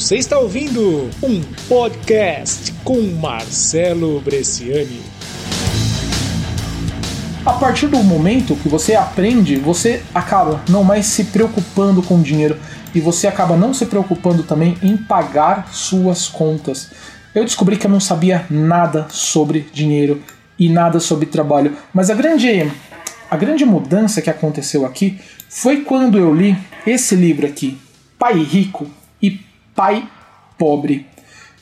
Você está ouvindo um podcast com Marcelo Bresciani. A partir do momento que você aprende, você acaba não mais se preocupando com dinheiro e você acaba não se preocupando também em pagar suas contas. Eu descobri que eu não sabia nada sobre dinheiro e nada sobre trabalho, mas a grande a grande mudança que aconteceu aqui foi quando eu li esse livro aqui, Pai Rico e Pai Pobre.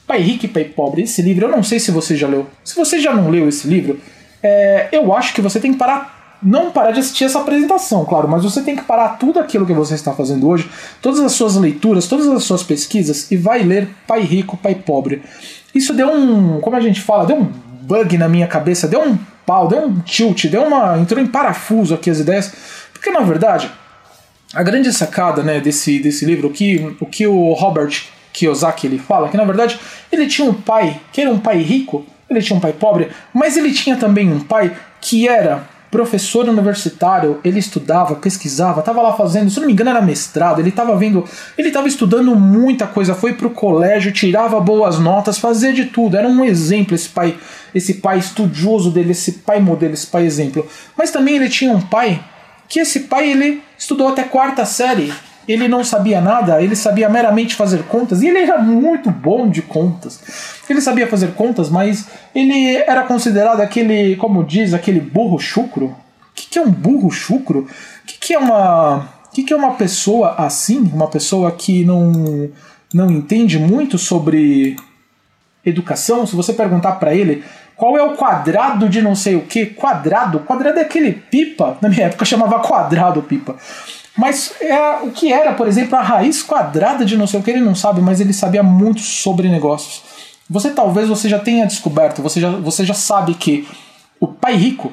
Pai Rico e Pai Pobre, esse livro, eu não sei se você já leu. Se você já não leu esse livro, é, eu acho que você tem que parar, não parar de assistir essa apresentação, claro, mas você tem que parar tudo aquilo que você está fazendo hoje, todas as suas leituras, todas as suas pesquisas e vai ler Pai Rico, Pai Pobre. Isso deu um, como a gente fala, deu um bug na minha cabeça, deu um pau, deu um tilt, deu uma, entrou em parafuso aqui as ideias, porque na verdade a grande sacada né, desse, desse livro, o que, o que o Robert Kiyosaki ele fala, que na verdade ele tinha um pai, que era um pai rico, ele tinha um pai pobre, mas ele tinha também um pai que era professor universitário, ele estudava, pesquisava, estava lá fazendo, se não me engano era mestrado, ele estava vendo, ele estava estudando muita coisa, foi pro colégio, tirava boas notas, fazia de tudo, era um exemplo esse pai, esse pai estudioso dele, esse pai modelo, esse pai exemplo. Mas também ele tinha um pai que esse pai ele estudou até quarta série. Ele não sabia nada, ele sabia meramente fazer contas, e ele era muito bom de contas. Ele sabia fazer contas, mas ele era considerado aquele, como diz, aquele burro chucro. O que, que é um burro chucro? O que, que é uma. Que, que é uma pessoa assim? Uma pessoa que não, não entende muito sobre educação? Se você perguntar para ele qual é o quadrado de não sei o que? Quadrado? Quadrado é aquele pipa. Na minha época chamava quadrado pipa. Mas é o que era, por exemplo, a raiz quadrada de não sei o que, ele não sabe, mas ele sabia muito sobre negócios. Você talvez você já tenha descoberto, você já, você já sabe que o pai rico,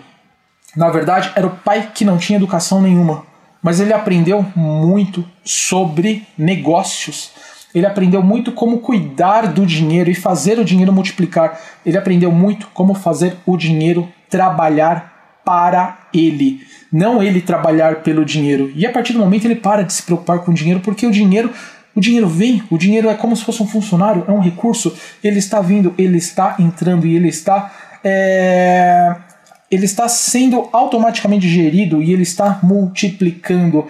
na verdade, era o pai que não tinha educação nenhuma. Mas ele aprendeu muito sobre negócios ele aprendeu muito como cuidar do dinheiro e fazer o dinheiro multiplicar. Ele aprendeu muito como fazer o dinheiro trabalhar para ele, não ele trabalhar pelo dinheiro. E a partir do momento ele para de se preocupar com o dinheiro, porque o dinheiro o dinheiro vem, o dinheiro é como se fosse um funcionário, é um recurso, ele está vindo, ele está entrando e ele está é, ele está sendo automaticamente gerido e ele está multiplicando.